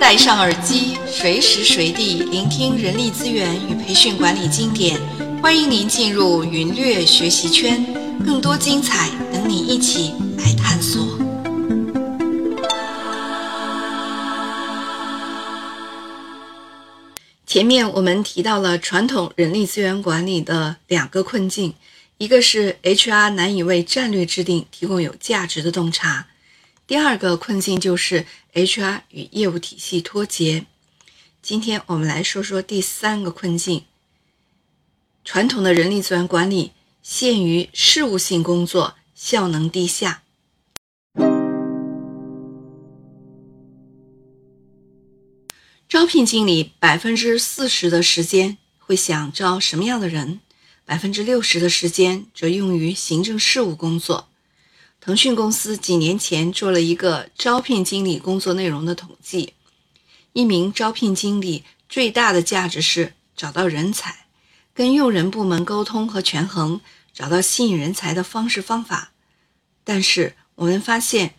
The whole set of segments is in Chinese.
戴上耳机，随时随地聆听人力资源与培训管理经典。欢迎您进入云略学习圈，更多精彩等你一起来探索。前面我们提到了传统人力资源管理的两个困境，一个是 HR 难以为战略制定提供有价值的洞察。第二个困境就是 HR 与业务体系脱节。今天我们来说说第三个困境：传统的人力资源管理限于事务性工作，效能低下。招聘经理百分之四十的时间会想招什么样的人，百分之六十的时间则用于行政事务工作。腾讯公司几年前做了一个招聘经理工作内容的统计，一名招聘经理最大的价值是找到人才，跟用人部门沟通和权衡，找到吸引人才的方式方法。但是我们发现，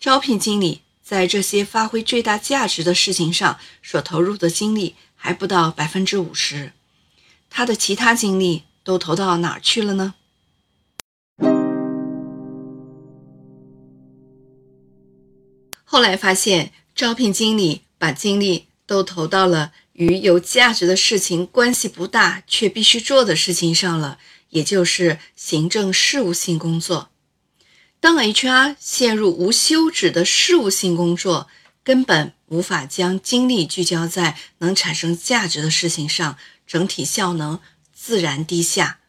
招聘经理在这些发挥最大价值的事情上所投入的精力还不到百分之五十，他的其他精力都投到哪儿去了呢？后来发现，招聘经理把精力都投到了与有价值的事情关系不大却必须做的事情上了，也就是行政事务性工作。当 HR 陷入无休止的事务性工作，根本无法将精力聚焦在能产生价值的事情上，整体效能自然低下。